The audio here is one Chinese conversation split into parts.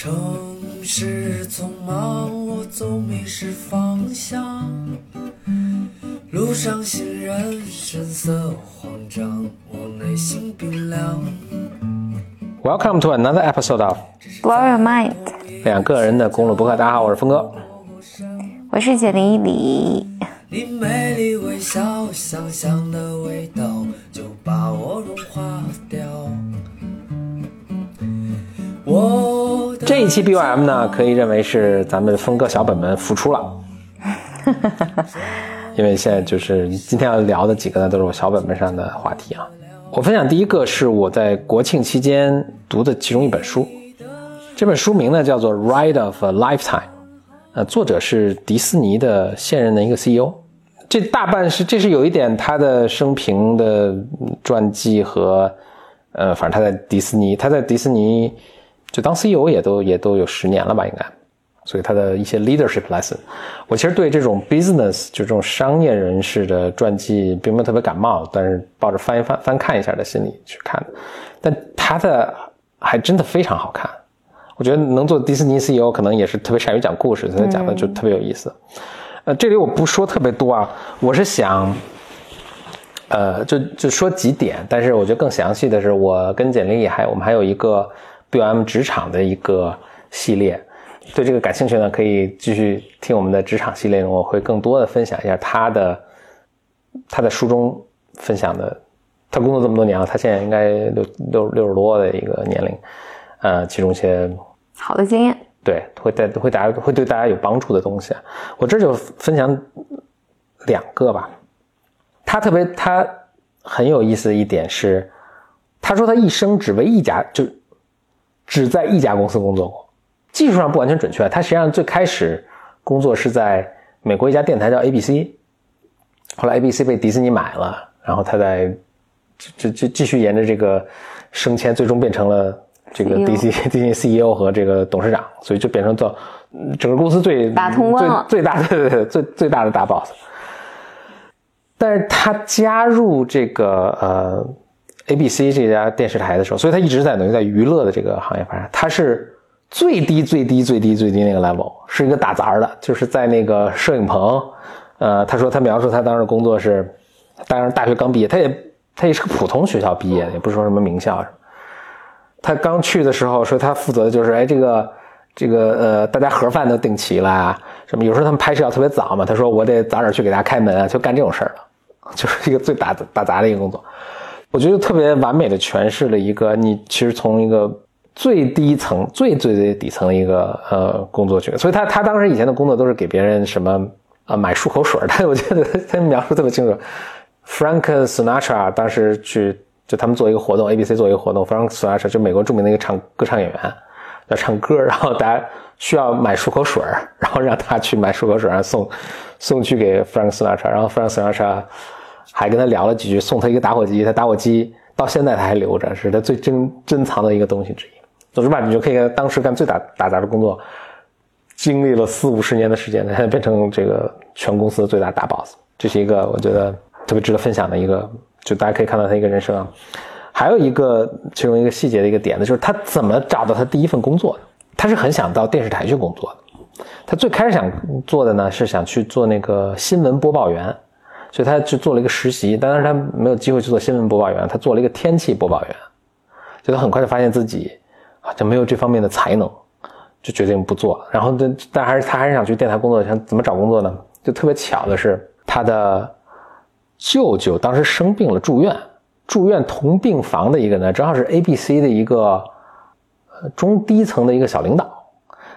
城市匆忙，我总迷失方向。路上行人神色慌张，我内心冰凉。Welcome to another episode of Blow your mind，两个人的公路博客。大家好，我是峰哥。我是简历里。你美丽微笑，香香的味道就把我融化掉。我的这一期 BOM 呢，可以认为是咱们峰哥小本本复出了，因为现在就是今天要聊的几个呢，都是我小本本上的话题啊。我分享第一个是我在国庆期间读的其中一本书，这本书名呢叫做《Ride of a Lifetime》，呃，作者是迪士尼的现任的一个 CEO。这大半是这是有一点他的生平的传记和，呃，反正他在迪士尼，他在迪士尼就当 CEO 也都也都有十年了吧，应该，所以他的一些 leadership lesson，我其实对这种 business 就这种商业人士的传记并没有特别感冒，但是抱着翻一翻翻看一下的心理去看，但他的还真的非常好看。我觉得能做迪士尼 CEO 可能也是特别善于讲故事，所以讲的就特别有意思。呃，这里我不说特别多啊，我是想，呃，就就说几点，但是我觉得更详细的是，我跟简历还我们还有一个 BOM 职场的一个系列，对这个感兴趣呢，可以继续听我们的职场系列，我会更多的分享一下他的他在书中分享的，他工作这么多年了，他现在应该六六六十多的一个年龄，呃，其中一些好的经验，对，会带会大家会对大家有帮助的东西。我这就分享两个吧。他特别他很有意思的一点是，他说他一生只为一家就只在一家公司工作过。技术上不完全准确，他实际上最开始工作是在美国一家电台叫 ABC，后来 ABC 被迪士尼买了，然后他在就就继续沿着这个升迁，最终变成了这个 DC DC CEO 和这个董事长，所以就变成做嗯整个公司最打通关了最最大的 最最大的大 boss。但是他加入这个呃 ABC 这家电视台的时候，所以他一直在等于在娱乐的这个行业发展。他是最低最低最低最低那个 level，是一个打杂的，就是在那个摄影棚。呃，他说他描述他当时工作是，当然大学刚毕业，他也他也是个普通学校毕业的，也不是说什么名校什么。他刚去的时候说他负责的就是哎这个这个呃大家盒饭都订齐了啊，什么有时候他们拍摄要特别早嘛，他说我得早点去给大家开门啊，就干这种事儿了，就是一个最打打杂的一个工作。我觉得特别完美的诠释了一个你其实从一个最低层、最最最底层的一个呃工作去，所以他他当时以前的工作都是给别人什么呃买漱口水儿，但我觉得他描述特别清楚。Frank Sinatra 当时去就他们做一个活动，ABC 做一个活动，Frank Sinatra 就美国著名的一个唱歌唱演员，要唱歌，然后大家需要买漱口水儿，然后让他去买漱口水，然后送送去给 Frank Sinatra，然后 Frank Sinatra 还跟他聊了几句，送他一个打火机，他打火机到现在他还留着，是他最珍珍藏的一个东西之一。总之吧，你就可以看当时干最打打杂的工作，经历了四五十年的时间，他现在变成这个全公司最大大 boss，这是一个我觉得特别值得分享的一个，就大家可以看到他一个人生啊。还有一个其中一个细节的一个点呢，就是他怎么找到他第一份工作的？他是很想到电视台去工作的。他最开始想做的呢是想去做那个新闻播报员，所以他去做了一个实习，但是他没有机会去做新闻播报员，他做了一个天气播报员，就他很快就发现自己啊就没有这方面的才能，就决定不做。然后但但还是他还是想去电台工作，想怎么找工作呢？就特别巧的是，他的舅舅当时生病了住院，住院同病房的一个呢，正好是 ABC 的一个中低层的一个小领导。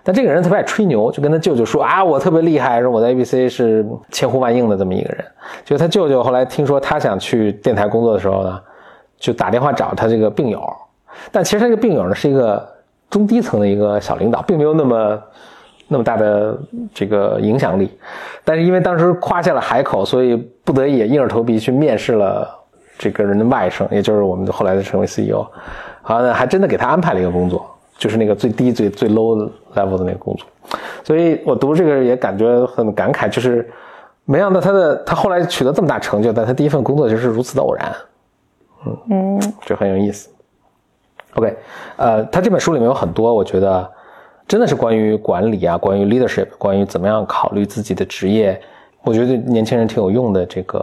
但这个人特别爱吹牛，就跟他舅舅说啊，我特别厉害，说我在 ABC 是千呼万应的这么一个人。就他舅舅后来听说他想去电台工作的时候呢，就打电话找他这个病友，但其实他这个病友呢是一个中低层的一个小领导，并没有那么那么大的这个影响力。但是因为当时夸下了海口，所以不得已也硬着头皮去面试了这个人的外甥，也就是我们后来的成为 CEO。好像还真的给他安排了一个工作。就是那个最低最最 low level 的那个工作，所以我读这个也感觉很感慨，就是没想到他的他后来取得这么大成就，但他第一份工作就是如此的偶然，嗯嗯，这很有意思。OK，呃，他这本书里面有很多我觉得真的是关于管理啊，关于 leadership，关于怎么样考虑自己的职业，我觉得年轻人挺有用的这个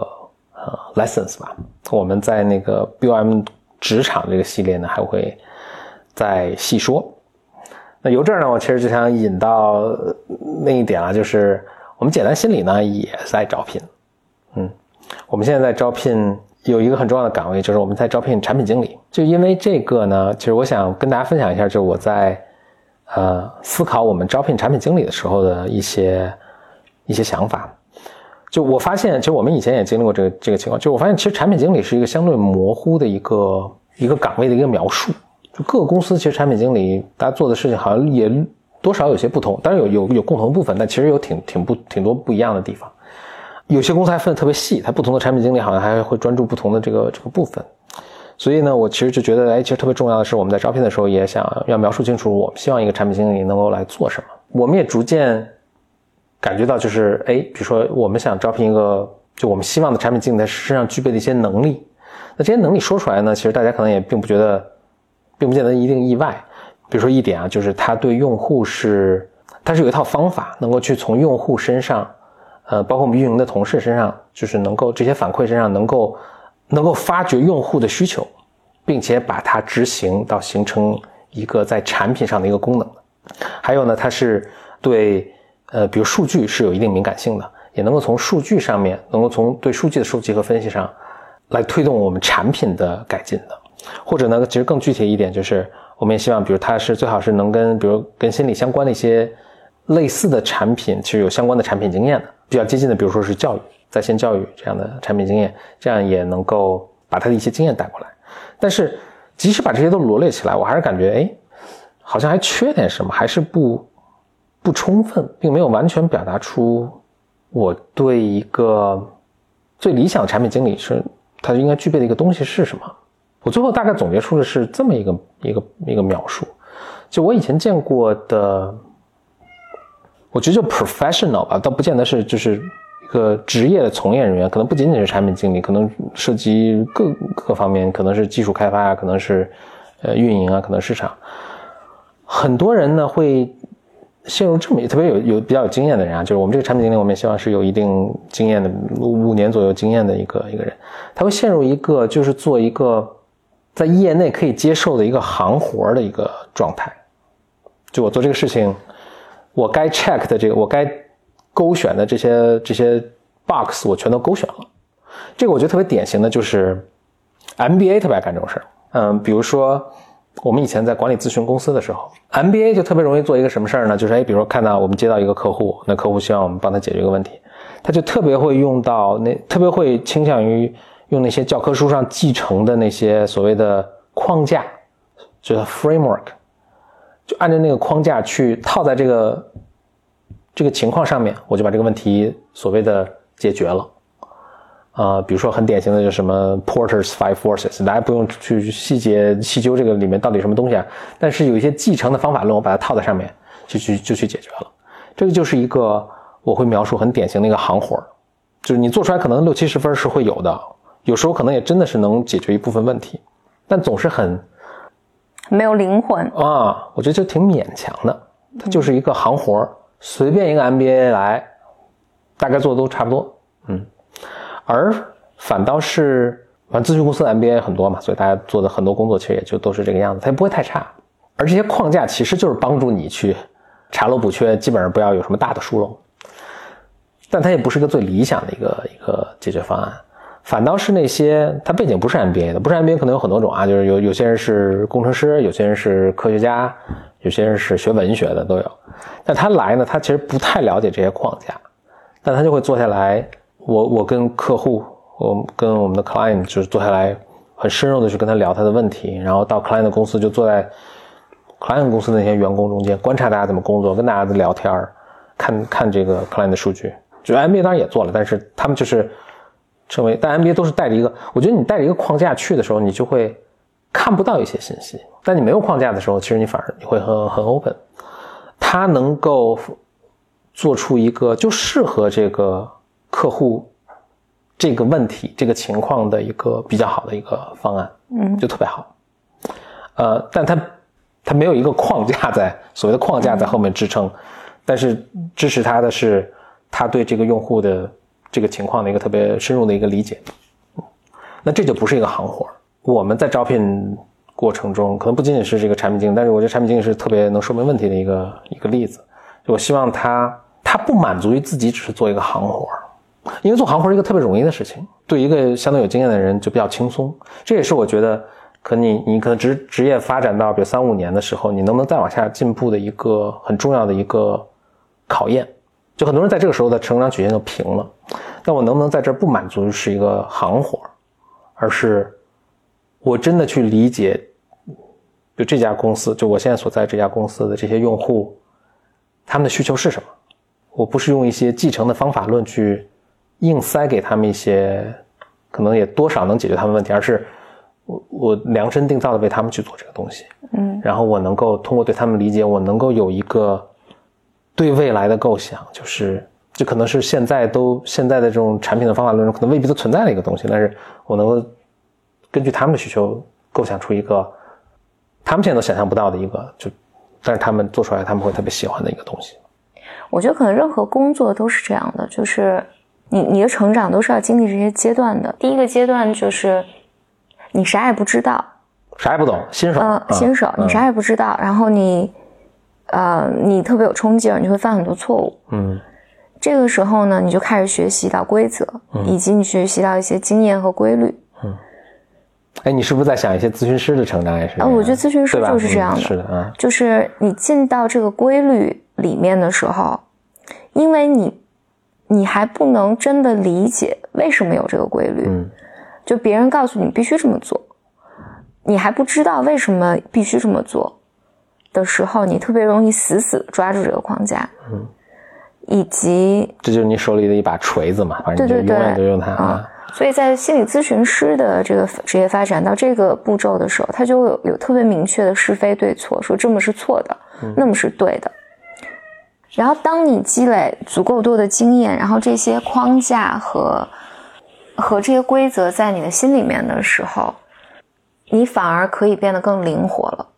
呃 lessons 吧。我们在那个 BOM 职场这个系列呢，还会再细说。那由这儿呢，我其实就想引到另一点了，就是我们简单心理呢也在招聘，嗯，我们现在在招聘。有一个很重要的岗位，就是我们在招聘产品经理。就因为这个呢，其实我想跟大家分享一下，就是我在呃思考我们招聘产品经理的时候的一些一些想法。就我发现，其实我们以前也经历过这个这个情况。就我发现，其实产品经理是一个相对模糊的一个一个岗位的一个描述。就各个公司其实产品经理大家做的事情好像也多少有些不同，当然有有有共同部分，但其实有挺挺不挺多不一样的地方。有些公司还分得特别细，它不同的产品经理好像还会专注不同的这个这个部分，所以呢，我其实就觉得，哎，其实特别重要的是，我们在招聘的时候也想要描述清楚，我们希望一个产品经理能够来做什么。我们也逐渐感觉到，就是哎，比如说我们想招聘一个，就我们希望的产品经理在身上具备的一些能力，那这些能力说出来呢，其实大家可能也并不觉得，并不见得一定意外。比如说一点啊，就是他对用户是，他是有一套方法，能够去从用户身上。呃，包括我们运营的同事身上，就是能够这些反馈身上能够能够发掘用户的需求，并且把它执行到形成一个在产品上的一个功能还有呢，它是对呃，比如数据是有一定敏感性的，也能够从数据上面，能够从对数据的收集和分析上来推动我们产品的改进的。或者呢，其实更具体一点，就是我们也希望，比如它是最好是能跟比如跟心理相关的一些类似的产品，其实有相关的产品经验的。比较接近的，比如说是教育在线教育这样的产品经验，这样也能够把他的一些经验带过来。但是，即使把这些都罗列起来，我还是感觉，哎，好像还缺点什么，还是不不充分，并没有完全表达出我对一个最理想的产品经理是他应该具备的一个东西是什么。我最后大概总结出的是这么一个一个一个描述，就我以前见过的。我觉得就 professional 吧，倒不见得是就是一个职业的从业人员，可能不仅仅是产品经理，可能涉及各各方面，可能是技术开发啊，可能是呃运营啊，可能市场。很多人呢会陷入这么特别有有比较有经验的人啊，就是我们这个产品经理，我们也希望是有一定经验的五年左右经验的一个一个人，他会陷入一个就是做一个在业内可以接受的一个行活的一个状态，就我做这个事情。我该 check 的这个，我该勾选的这些这些 box，我全都勾选了。这个我觉得特别典型的就是 MBA 特别爱干这种事儿。嗯，比如说我们以前在管理咨询公司的时候，MBA 就特别容易做一个什么事儿呢？就是哎，比如说看到我们接到一个客户，那客户希望我们帮他解决一个问题，他就特别会用到那，特别会倾向于用那些教科书上继承的那些所谓的框架，就是 framework。就按照那个框架去套在这个这个情况上面，我就把这个问题所谓的解决了。啊，比如说很典型的就什么 Porter's Five Forces，大家不用去细节细究这个里面到底什么东西啊，但是有一些继承的方法论，我把它套在上面，就去就去解决了。这个就是一个我会描述很典型的一个行活就是你做出来可能六七十分是会有的，有时候可能也真的是能解决一部分问题，但总是很。没有灵魂啊，我觉得就挺勉强的。它就是一个行活随便一个 MBA 来，大概做的都差不多。嗯，而反倒是，反正咨询公司的 MBA 很多嘛，所以大家做的很多工作其实也就都是这个样子，它也不会太差。而这些框架其实就是帮助你去查漏补缺，基本上不要有什么大的疏漏。但它也不是一个最理想的一个一个解决方案。反倒是那些他背景不是 MBA 的，不是 MBA 可能有很多种啊，就是有有些人是工程师，有些人是科学家，有些人是学文学的都有。但他来呢，他其实不太了解这些框架，但他就会坐下来，我我跟客户，我跟我们的 client 就是坐下来，很深入的去跟他聊他的问题，然后到 client 公司就坐在 client 公司那些员工中间，观察大家怎么工作，跟大家聊天看看这个 client 的数据。就 MBA 当然也做了，但是他们就是。成为，但 MBA 都是带着一个，我觉得你带着一个框架去的时候，你就会看不到一些信息。但你没有框架的时候，其实你反而你会很很 open。他能够做出一个就适合这个客户这个问题、这个情况的一个比较好的一个方案，嗯，就特别好。呃，但他他没有一个框架在所谓的框架在后面支撑，但是支持他的是他对这个用户的这个情况的一个特别深入的一个理解。那这就不是一个行活我们在招聘过程中，可能不仅仅是这个产品经理，但是我觉得产品经理是特别能说明问题的一个一个例子。我希望他他不满足于自己只是做一个行活因为做行活是一个特别容易的事情，对一个相对有经验的人就比较轻松。这也是我觉得，可你你可能职职业发展到比如三五年的时候，你能不能再往下进步的一个很重要的一个考验。就很多人在这个时候的成长曲线就平了。那我能不能在这不满足于是一个行活而是我真的去理解，就这家公司，就我现在所在这家公司的这些用户，他们的需求是什么？我不是用一些继承的方法论去。硬塞给他们一些，可能也多少能解决他们问题，而是我我量身定造的为他们去做这个东西，嗯，然后我能够通过对他们理解，我能够有一个对未来的构想，就是这可能是现在都现在的这种产品的方法论中可能未必都存在的一个东西，但是我能够根据他们的需求构想出一个他们现在都想象不到的一个，就但是他们做出来他们会特别喜欢的一个东西。我觉得可能任何工作都是这样的，就是。你你的成长都是要经历这些阶段的。第一个阶段就是你啥也不知道，啥也不懂，新手。嗯，新手，你啥也不知道，然后你，呃，你特别有冲劲儿，你会犯很多错误。嗯，这个时候呢，你就开始学习到规则，以及你学习到一些经验和规律。嗯，哎，你是不是在想一些咨询师的成长也是？啊，我觉得咨询师就是这样的，是的，啊，就是你进到这个规律里面的时候，因为你。你还不能真的理解为什么有这个规律，嗯，就别人告诉你必须这么做，你还不知道为什么必须这么做的时候，你特别容易死死抓住这个框架，嗯，以及这就是你手里的一把锤子嘛，反正就永远都用它啊。所以在心理咨询师的这个职业发展到这个步骤的时候，他就有有特别明确的是非对错，说这么是错的，那么是对的。然后，当你积累足够多的经验，然后这些框架和和这些规则在你的心里面的时候，你反而可以变得更灵活了。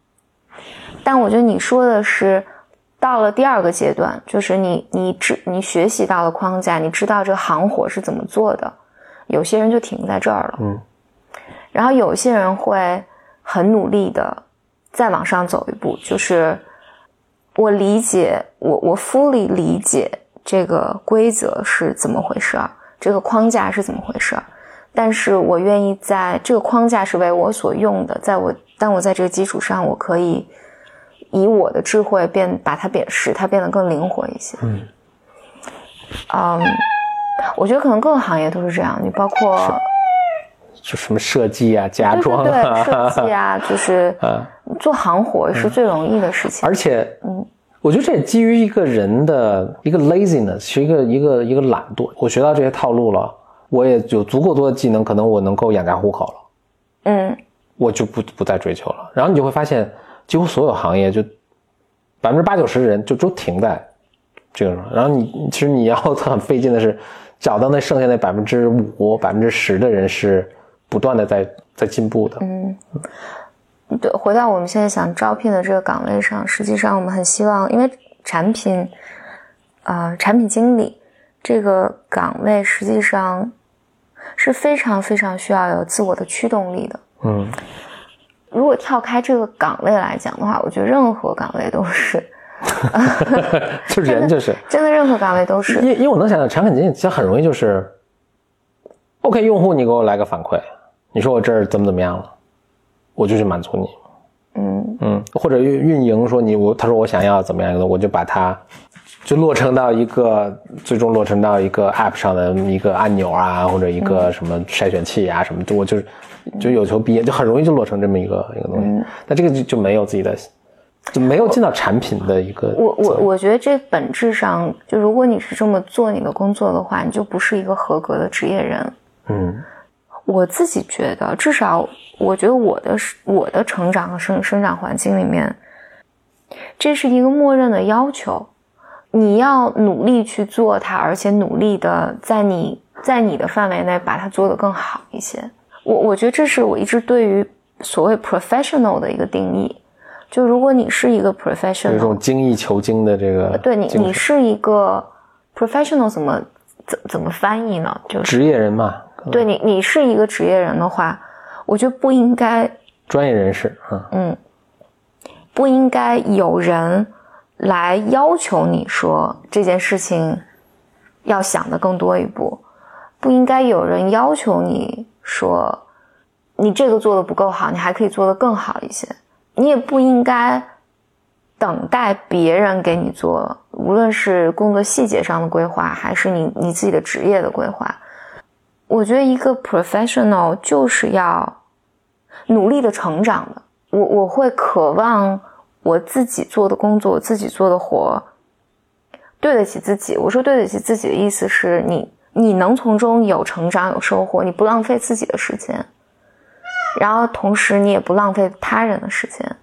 但我觉得你说的是到了第二个阶段，就是你你知你学习到了框架，你知道这个行活是怎么做的。有些人就停在这儿了，嗯。然后有些人会很努力的再往上走一步，就是。我理解，我我 fully 理解这个规则是怎么回事儿，这个框架是怎么回事儿，但是我愿意在这个框架是为我所用的，在我但我在这个基础上，我可以以我的智慧变把它变使它变得更灵活一些。嗯，嗯，我觉得可能各个行业都是这样，你包括。就什么设计啊、家装啊、设计啊，就是做行活是最容易的事情。而且，嗯，我觉得这也基于一个人的一个 laziness，是一个一个一个懒惰。我学到这些套路了，我也有足够多的技能，可能我能够养家糊口了。嗯，我就不不再追求了。然后你就会发现，几乎所有行业就百分之八九十的人就都停在这个。然后你其实你要很费劲的是找到那剩下那百分之五、百分之十的人是。不断的在在进步的，嗯，对，回到我们现在想招聘的这个岗位上，实际上我们很希望，因为产品，啊，产品经理这个岗位实际上是非常非常需要有自我的驱动力的，嗯，如果跳开这个岗位来讲的话，我觉得任何岗位都是，就人就是。真的任何岗位都是，因因为我能想到产品经理其实很容易就是，OK，用户你给我来个反馈。你说我这儿怎么怎么样了，我就去满足你，嗯。嗯，或者运运营说你我他说我想要怎么样的，我就把它就落成到一个最终落成到一个 app 上的一个按钮啊，或者一个什么筛选器啊什么，就我就是就有求必应，就很容易就落成这么一个一个东西。那这个就就没有自己的，就没有进到产品的一个。我我我觉得这本质上就如果你是这么做你的工作的话，你就不是一个合格的职业人。嗯。我自己觉得，至少我觉得我的我的成长和生生长环境里面，这是一个默认的要求。你要努力去做它，而且努力的在你在你的范围内把它做得更好一些。我我觉得这是我一直对于所谓 professional 的一个定义，就如果你是一个 professional，有一种精益求精的这个对你你是一个 professional，怎么怎怎么翻译呢？就是职业人嘛，对你你是一个职业人的话，我觉得不应该专业人士啊，嗯，不应该有人来要求你说这件事情要想的更多一步，不应该有人要求你说你这个做的不够好，你还可以做得更好一些。你也不应该等待别人给你做，无论是工作细节上的规划，还是你你自己的职业的规划。我觉得一个 professional 就是要努力的成长的。我我会渴望我自己做的工作，我自己做的活，对得起自己。我说对得起自己的意思是你你能从中有成长有收获，你不浪费自己的时间，然后同时你也不浪费他人的时间。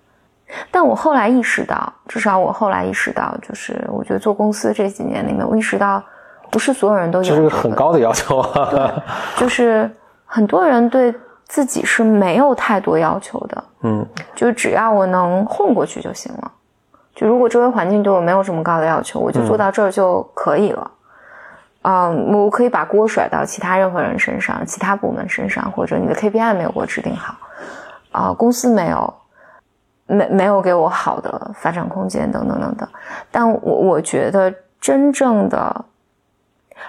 但我后来意识到，至少我后来意识到，就是我觉得做公司这几年里面，我意识到不是所有人都有这是个这很高的要求啊。就是很多人对自己是没有太多要求的，嗯，就只要我能混过去就行了。就如果周围环境对我没有这么高的要求，我就做到这儿就可以了。嗯，我可以把锅甩到其他任何人身上，其他部门身上，或者你的 KPI 没有给我制定好，啊、公司没有没没有给我好的发展空间，等等等等。但我我觉得真正的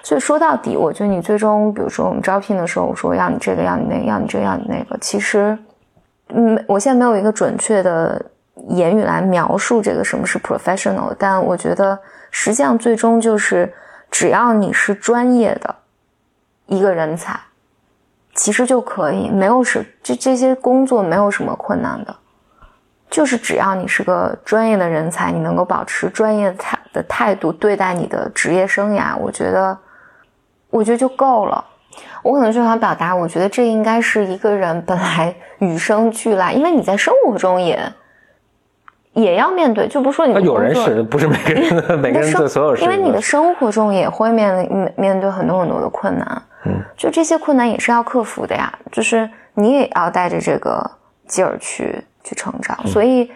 所以说到底，我觉得你最终，比如说我们招聘的时候，我说要你这个，要你那个，要你这个，要你那个，其实，嗯，我现在没有一个准确的言语来描述这个什么是 professional，但我觉得实际上最终就是，只要你是专业的一个人才，其实就可以，没有什这这些工作没有什么困难的。就是只要你是个专业的人才，你能够保持专业态的态度对待你的职业生涯，我觉得，我觉得就够了。我可能就想表达，我觉得这应该是一个人本来与生俱来，因为你在生活中也也要面对，就不说你有人是不是每个人的每个人对所有事，因为你的生活中也会面临面面对很多很多的困难，嗯，就这些困难也是要克服的呀，就是你也要带着这个劲儿去去成长，嗯。所以，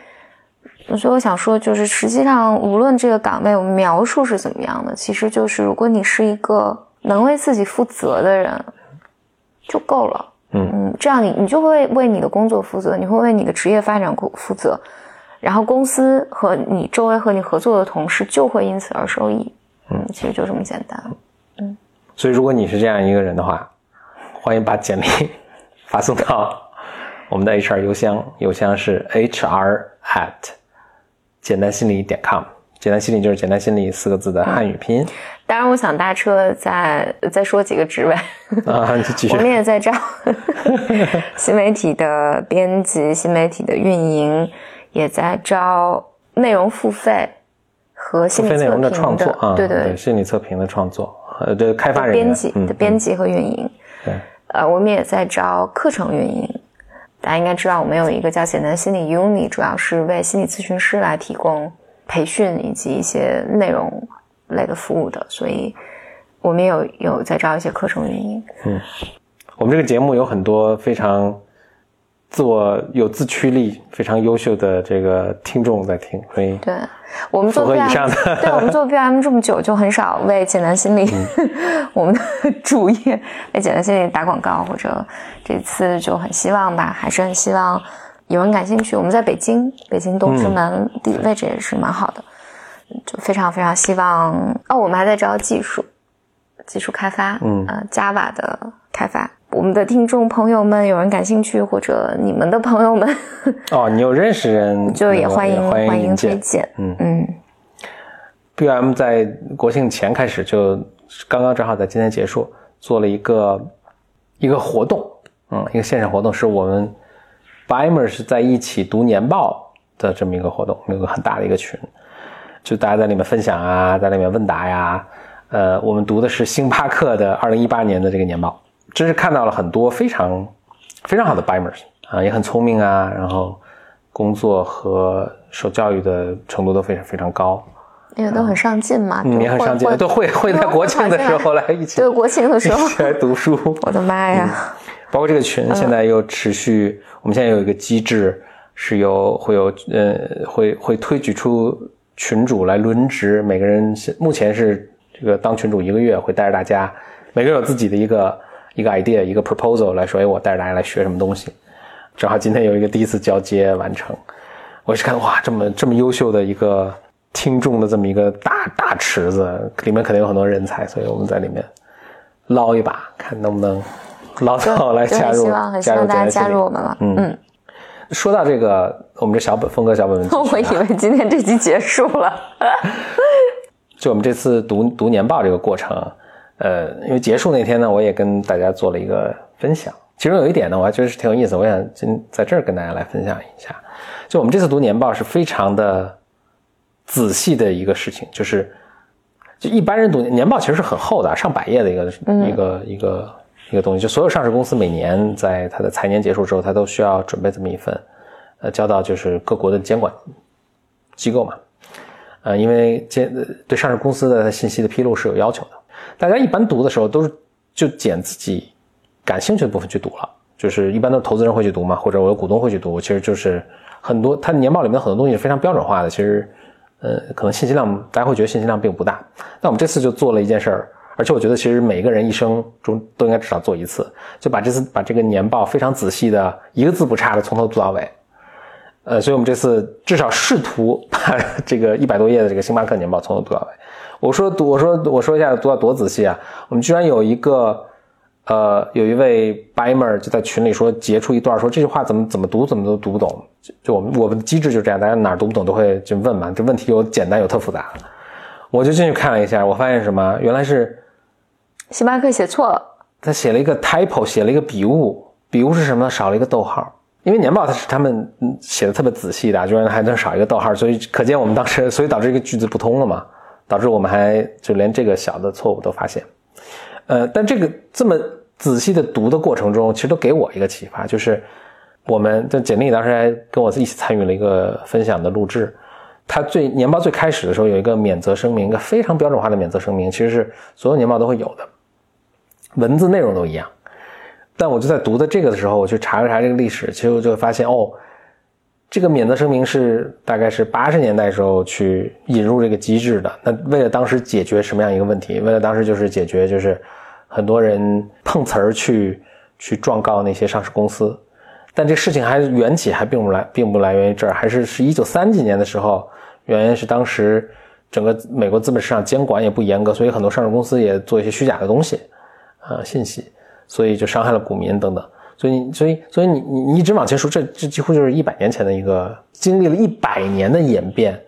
所以我想说，就是实际上无论这个岗位我们描述是怎么样的，其实就是如果你是一个能为自己负责的人，就够了。嗯嗯，这样你你就会为你的工作负责，你会为你的职业发展负负责，然后公司和你周围和你合作的同事就会因此而受益。嗯，其实就这么简单。嗯所以，如果你是这样一个人的话，欢迎把简历 发送到我们的 HR 邮箱，邮箱是 hr at 简单心理点 com。简单心理就是简单心理四个字的汉语拼音当然，我想大车再再说几个职位。啊，你继续 我。们也在招新媒体的编辑、新媒体的运营，也在招内容付费和心理测评非内容的创作啊，对对心理测评的创作，呃，这个开发人员编辑嗯的编辑和运营。对，呃，我们也在招课程运营。大家应该知道，我们有一个叫简单心理 Uni，主要是为心理咨询师来提供培训以及一些内容类的服务的，所以我们有有在招一些课程运营。嗯我们这个节目有很多非常自我有自驱力、非常优秀的这个听众在听，所以对我们做符合以 VM，上 对我们做 B M 这么久，就很少为简单心理、我们的 主业为简单心理打广告，或者这次就很希望吧，还是很希望有人感兴趣。我们在北京，北京东直门地理位置也是蛮好的，就非常非常希望哦。我们还在招技术，技术开发，嗯呃，Java 的开发。我们的听众朋友们，有人感兴趣，或者你们的朋友们，哦，你有认识人，就也欢迎欢欢迎推荐。荐。嗯嗯 BM 在国庆前开始就刚刚正好在今天结束，做了一个一个活动，嗯，一个线上活动，是我们 BIMer 是在一起读年报的这么一个活动，有个很大的一个群，就大家在里面分享啊，在里面问答呀，呃，我们读的是星巴克的二零一八年的这个年报，真是看到了很多非常非常好的 BIMers 啊，也很聪明啊，然后工作和受教育的程度都非常非常高。因为都很上进嘛，嗯，也很上进，都会会在国庆的时候来一起对国庆的时候一，起来读书。我的妈呀！包括这个群现在又持续，我们现在有一个机制，是由会有呃会会推举出群主来轮值，每个人目前是这个当群主一个月，会带着大家，每个人有自己的一个一个 idea 一个 proposal 来说，哎，我带着大家来学什么东西。正好今天有一个第一次交接完成，我是看哇，这么这么优秀的一个听众的这么一个大大池子，里面肯定有很多人才，所以我们在里面捞一把，看能不能捞到来加入希望很希望大家加入我们了。嗯嗯，说到这个，我们这小本峰哥小本本 我以为今天这集结束了。就我们这次读读年报这个过程，呃，因为结束那天呢，我也跟大家做了一个分享。其中有一点呢，我还觉得是挺有意思，我想今在这儿跟大家来分享一下。就我们这次读年报是非常的仔细的一个事情，就是就一般人读年报其实是很厚的，上百页的一个、一个一个一个东西。就所有上市公司每年在它的财年结束之后，它都需要准备这么一份，呃，交到就是各国的监管机构嘛。呃，因为监对上市公司的信息的披露是有要求的。大家一般读的时候都是就捡自己感兴趣的部分去读了，就是一般都是投资人会去读嘛，或者我有股东会去读。其实就是很多它年报里面很多东西是非常标准化的，其实呃可能信息量大家会觉得信息量并不大。那我们这次就做了一件事儿，而且我觉得其实每一个人一生中都应该至少做一次，就把这次把这个年报非常仔细的一个字不差的从头读到尾。呃，所以我们这次至少试图把 这个一百多页的这个星巴克年报从头读到尾。我说读，我说我说一下读到多仔细啊！我们居然有一个，呃，有一位 Bimer 就在群里说截出一段，说这句话怎么怎么读怎么都读不懂。就就我们我们的机制就这样，大家哪儿读不懂都会就问嘛。这问题有简单有特复杂，我就进去看了一下，我发现什么？原来是星巴克写错了，他写了一个 typo，写了一个笔误，笔误是什么呢？少了一个逗号。因为年报它是他们写的特别仔细的，居然还能少一个逗号，所以可见我们当时，所以导致一个句子不通了嘛，导致我们还就连这个小的错误都发现。呃，但这个这么仔细的读的过程中，其实都给我一个启发，就是我们的简历当时还跟我一起参与了一个分享的录制。他最年报最开始的时候有一个免责声明，一个非常标准化的免责声明，其实是所有年报都会有的，文字内容都一样。但我就在读的这个的时候，我去查了查这个历史，其实我就发现，哦，这个免责声明是大概是八十年代时候去引入这个机制的。那为了当时解决什么样一个问题？为了当时就是解决就是很多人碰瓷儿去去状告那些上市公司，但这事情还缘起还并不来，并不来源于这儿，还是是一九三几年的时候，原因是当时整个美国资本市场监管也不严格，所以很多上市公司也做一些虚假的东西，啊，信息。所以就伤害了股民等等，所以所以所以你你你一直往前说，这这几乎就是一百年前的一个经历了一百年的演变，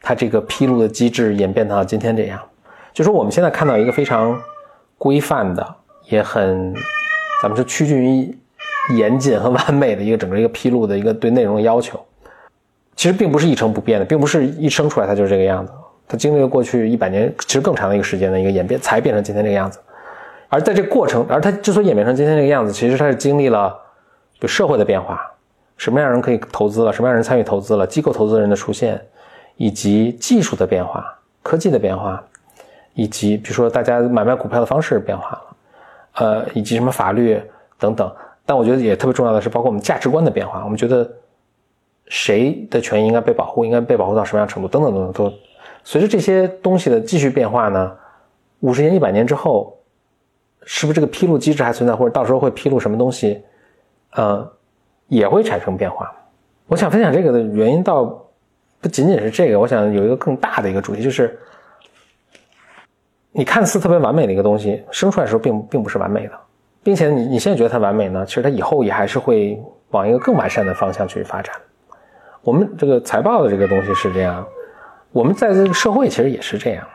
它这个披露的机制演变到今天这样，就说我们现在看到一个非常规范的，也很咱们是趋近于严谨和完美的一个整个一个披露的一个对内容的要求，其实并不是一成不变的，并不是一生出来它就是这个样子，它经历了过去一百年其实更长的一个时间的一个演变，才变成今天这个样子。而在这过程，而它之所以演变成今天这个样子，其实它是经历了就社会的变化，什么样人可以投资了，什么样人参与投资了，机构投资人的出现，以及技术的变化、科技的变化，以及比如说大家买卖股票的方式变化了，呃，以及什么法律等等。但我觉得也特别重要的是，包括我们价值观的变化。我们觉得谁的权益应该被保护，应该被保护到什么样程度，等等等等，都随着这些东西的继续变化呢，五十年、一百年之后。是不是这个披露机制还存在，或者到时候会披露什么东西，呃，也会产生变化。我想分享这个的原因，倒不仅仅是这个，我想有一个更大的一个主题，就是你看似特别完美的一个东西，生出来的时候并并不是完美的，并且你你现在觉得它完美呢，其实它以后也还是会往一个更完善的方向去发展。我们这个财报的这个东西是这样，我们在这个社会其实也是这样。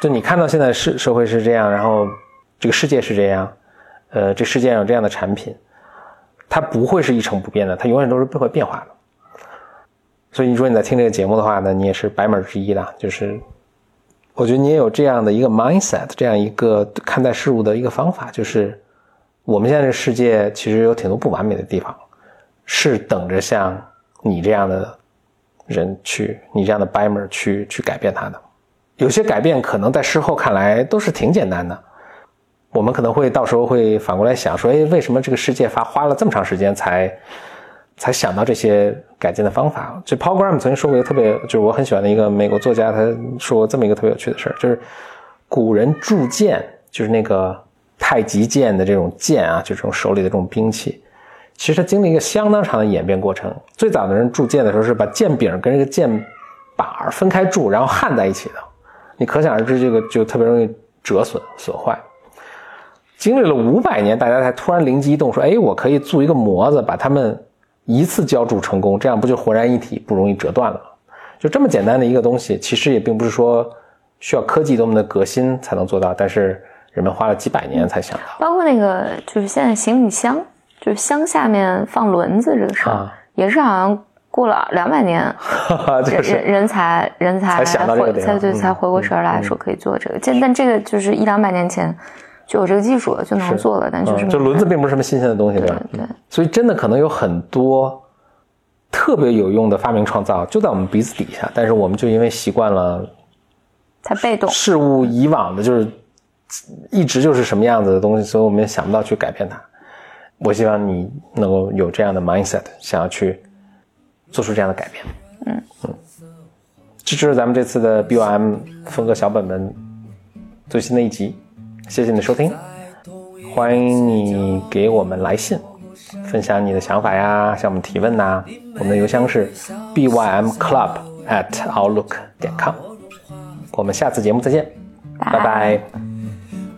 就你看到现在社社会是这样，然后这个世界是这样，呃，这世界上有这样的产品，它不会是一成不变的，它永远都是会变化的。所以你说你在听这个节目的话呢，你也是白门之一的，就是我觉得你也有这样的一个 mindset，这样一个看待事物的一个方法，就是我们现在这世界其实有挺多不完美的地方，是等着像你这样的人去，你这样的白门去去改变它的。有些改变可能在事后看来都是挺简单的，我们可能会到时候会反过来想说，哎，为什么这个世界发花了这么长时间才才想到这些改进的方法。就 Paul Graham 曾经说过一个特别，就是我很喜欢的一个美国作家，他说过这么一个特别有趣的事儿，就是古人铸剑，就是那个太极剑的这种剑啊，就这种手里的这种兵器，其实它经历一个相当长的演变过程。最早的人铸剑的时候是把剑柄跟这个剑把分开铸，然后焊在一起的。你可想而知，这个就特别容易折损损坏。经历了五百年，大家才突然灵机一动，说：“哎，我可以做一个模子，把它们一次浇铸成功，这样不就浑然一体，不容易折断了？就这么简单的一个东西，其实也并不是说需要科技多么的革新才能做到，但是人们花了几百年才想到。包括那个，就是现在行李箱，就是箱下面放轮子这个事儿，啊也是好像过了两百年，这个人人人才人才才才才回过神来说可以做这个，但但这个就是一两百年前就有这个技术了，就能做了，但就是嗯，这轮子并不是什么新鲜的东西，对吧？对对所以真的可能有很多特别有用的发明创造就在我们鼻子底下，但是我们就因为习惯了太被动。事物以往的就是一直就是什么样子的东西，所以我们也想不到去改变它。我希望你能够有这样的 mindset，想要去做出这样的改变。嗯嗯，这就是咱们这次的 BOM 风格小本本最新的一集，谢谢你的收听，欢迎你给我们来信。分享你的想法呀，向我们提问呐。我们的邮箱是 bymclub at outlook 点 com。我们下次节目再见，拜拜。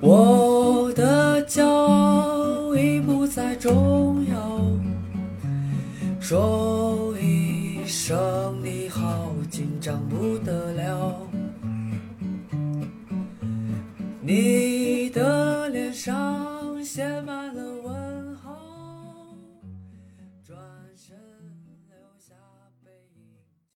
我的骄傲已不再重要，说生你好紧张不得了，你的脸上写满了。